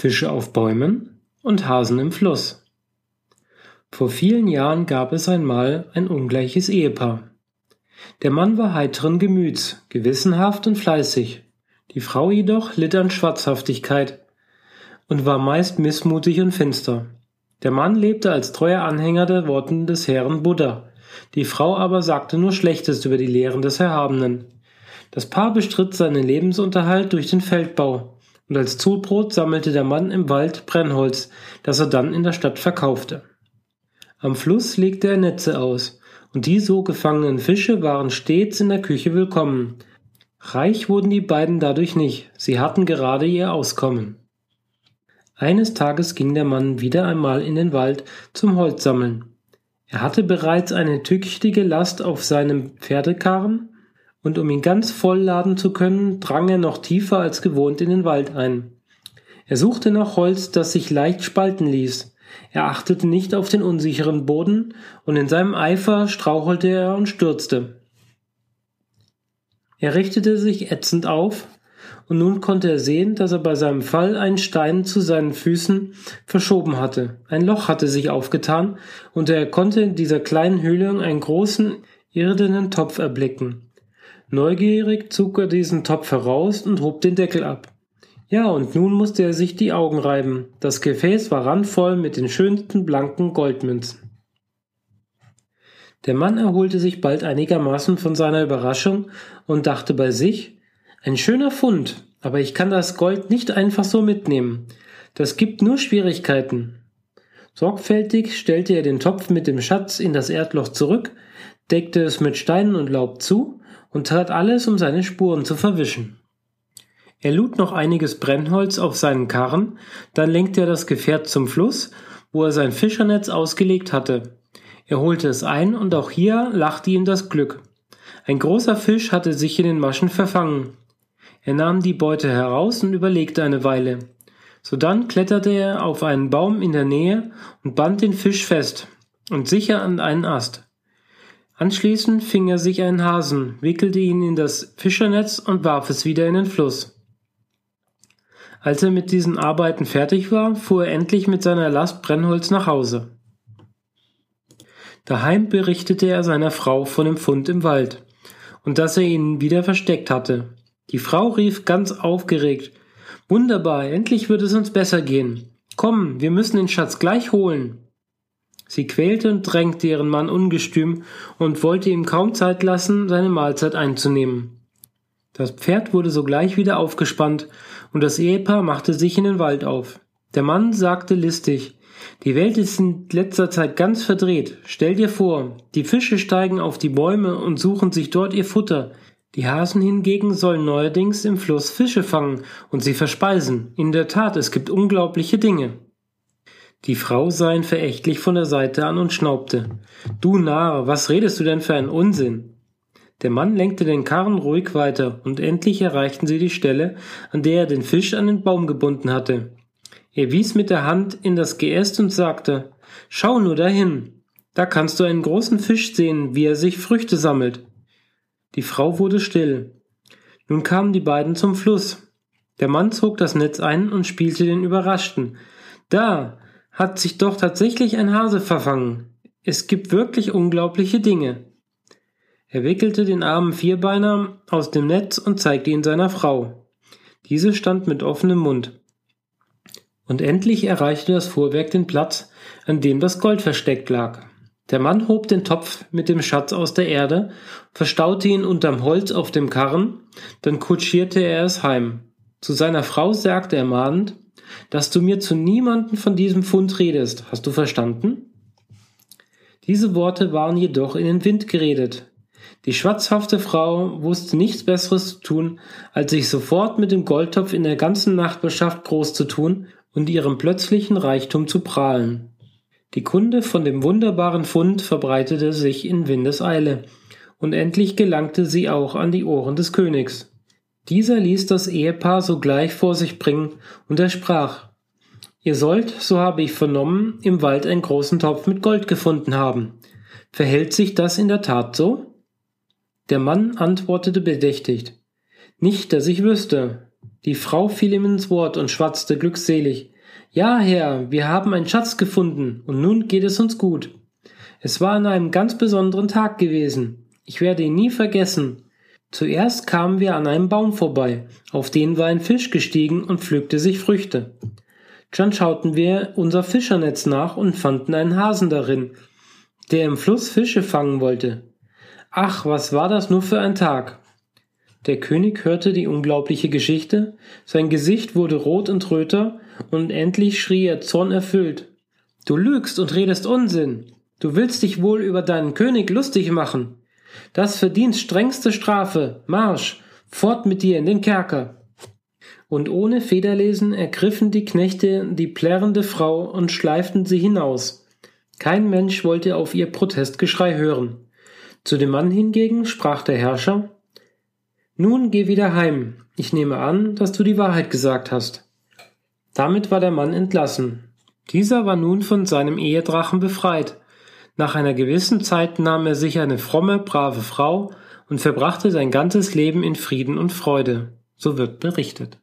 Fische auf Bäumen und Hasen im Fluss. Vor vielen Jahren gab es einmal ein ungleiches Ehepaar. Der Mann war heiteren Gemüts, gewissenhaft und fleißig. Die Frau jedoch litt an Schwatzhaftigkeit und war meist missmutig und finster. Der Mann lebte als treuer Anhänger der Worten des Herrn Buddha. Die Frau aber sagte nur Schlechtes über die Lehren des Erhabenen. Das Paar bestritt seinen Lebensunterhalt durch den Feldbau, und als Zubrot sammelte der Mann im Wald Brennholz, das er dann in der Stadt verkaufte. Am Fluss legte er Netze aus, und die so gefangenen Fische waren stets in der Küche willkommen. Reich wurden die beiden dadurch nicht, sie hatten gerade ihr Auskommen. Eines Tages ging der Mann wieder einmal in den Wald zum Holz sammeln. Er hatte bereits eine tüchtige Last auf seinem Pferdekarren, und um ihn ganz voll laden zu können, drang er noch tiefer als gewohnt in den Wald ein. Er suchte nach Holz, das sich leicht spalten ließ. Er achtete nicht auf den unsicheren Boden, und in seinem Eifer strauchelte er und stürzte. Er richtete sich ätzend auf, und nun konnte er sehen, dass er bei seinem Fall einen Stein zu seinen Füßen verschoben hatte. Ein Loch hatte sich aufgetan, und er konnte in dieser kleinen Höhlung einen großen, irdenen Topf erblicken. Neugierig zog er diesen Topf heraus und hob den Deckel ab. Ja, und nun musste er sich die Augen reiben. Das Gefäß war randvoll mit den schönsten blanken Goldmünzen. Der Mann erholte sich bald einigermaßen von seiner Überraschung und dachte bei sich, ein schöner Fund, aber ich kann das Gold nicht einfach so mitnehmen. Das gibt nur Schwierigkeiten. Sorgfältig stellte er den Topf mit dem Schatz in das Erdloch zurück, deckte es mit Steinen und Laub zu und tat alles, um seine Spuren zu verwischen. Er lud noch einiges Brennholz auf seinen Karren, dann lenkte er das Gefährt zum Fluss, wo er sein Fischernetz ausgelegt hatte. Er holte es ein und auch hier lachte ihm das Glück. Ein großer Fisch hatte sich in den Maschen verfangen. Er nahm die Beute heraus und überlegte eine Weile. Sodann kletterte er auf einen Baum in der Nähe und band den Fisch fest und sicher an einen Ast. Anschließend fing er sich einen Hasen, wickelte ihn in das Fischernetz und warf es wieder in den Fluss. Als er mit diesen Arbeiten fertig war, fuhr er endlich mit seiner Last Brennholz nach Hause. Daheim berichtete er seiner Frau von dem Fund im Wald und dass er ihn wieder versteckt hatte. Die Frau rief ganz aufgeregt Wunderbar, endlich wird es uns besser gehen. Komm, wir müssen den Schatz gleich holen. Sie quälte und drängte ihren Mann ungestüm und wollte ihm kaum Zeit lassen, seine Mahlzeit einzunehmen. Das Pferd wurde sogleich wieder aufgespannt, und das Ehepaar machte sich in den Wald auf. Der Mann sagte listig Die Welt ist in letzter Zeit ganz verdreht. Stell dir vor, die Fische steigen auf die Bäume und suchen sich dort ihr Futter. Die Hasen hingegen sollen neuerdings im Fluss Fische fangen und sie verspeisen. In der Tat, es gibt unglaubliche Dinge. Die Frau sah ihn verächtlich von der Seite an und schnaubte. Du Narr, was redest du denn für einen Unsinn? Der Mann lenkte den Karren ruhig weiter, und endlich erreichten sie die Stelle, an der er den Fisch an den Baum gebunden hatte. Er wies mit der Hand in das Geäst und sagte Schau nur dahin. Da kannst du einen großen Fisch sehen, wie er sich Früchte sammelt. Die Frau wurde still. Nun kamen die beiden zum Fluss. Der Mann zog das Netz ein und spielte den Überraschten. Da, hat sich doch tatsächlich ein Hase verfangen. Es gibt wirklich unglaubliche Dinge. Er wickelte den armen Vierbeiner aus dem Netz und zeigte ihn seiner Frau. Diese stand mit offenem Mund. Und endlich erreichte das Fuhrwerk den Platz, an dem das Gold versteckt lag. Der Mann hob den Topf mit dem Schatz aus der Erde, verstaute ihn unterm Holz auf dem Karren, dann kutschierte er es heim. Zu seiner Frau sagte er mahnend, dass du mir zu niemanden von diesem Fund redest. Hast du verstanden? Diese Worte waren jedoch in den Wind geredet. Die schwatzhafte Frau wusste nichts Besseres zu tun, als sich sofort mit dem Goldtopf in der ganzen Nachbarschaft groß zu tun und ihrem plötzlichen Reichtum zu prahlen. Die Kunde von dem wunderbaren Fund verbreitete sich in Windeseile, und endlich gelangte sie auch an die Ohren des Königs. Dieser ließ das Ehepaar sogleich vor sich bringen, und er sprach Ihr sollt, so habe ich vernommen, im Wald einen großen Topf mit Gold gefunden haben. Verhält sich das in der Tat so? Der Mann antwortete bedächtigt Nicht, dass ich wüsste. Die Frau fiel ihm ins Wort und schwatzte glückselig. Ja, Herr, wir haben einen Schatz gefunden, und nun geht es uns gut. Es war an einem ganz besonderen Tag gewesen. Ich werde ihn nie vergessen. Zuerst kamen wir an einem Baum vorbei, auf den war ein Fisch gestiegen und pflückte sich Früchte. Dann schauten wir unser Fischernetz nach und fanden einen Hasen darin, der im Fluss Fische fangen wollte. Ach, was war das nur für ein Tag? Der König hörte die unglaubliche Geschichte, sein Gesicht wurde rot und röter, und endlich schrie er zornerfüllt. Du lügst und redest Unsinn. Du willst dich wohl über deinen König lustig machen. Das verdient strengste Strafe. Marsch, fort mit dir in den Kerker. Und ohne Federlesen ergriffen die Knechte die plärrende Frau und schleiften sie hinaus. Kein Mensch wollte auf ihr Protestgeschrei hören. Zu dem Mann hingegen sprach der Herrscher Nun geh wieder heim. Ich nehme an, dass du die Wahrheit gesagt hast. Damit war der Mann entlassen. Dieser war nun von seinem Ehedrachen befreit. Nach einer gewissen Zeit nahm er sich eine fromme, brave Frau und verbrachte sein ganzes Leben in Frieden und Freude. So wird berichtet.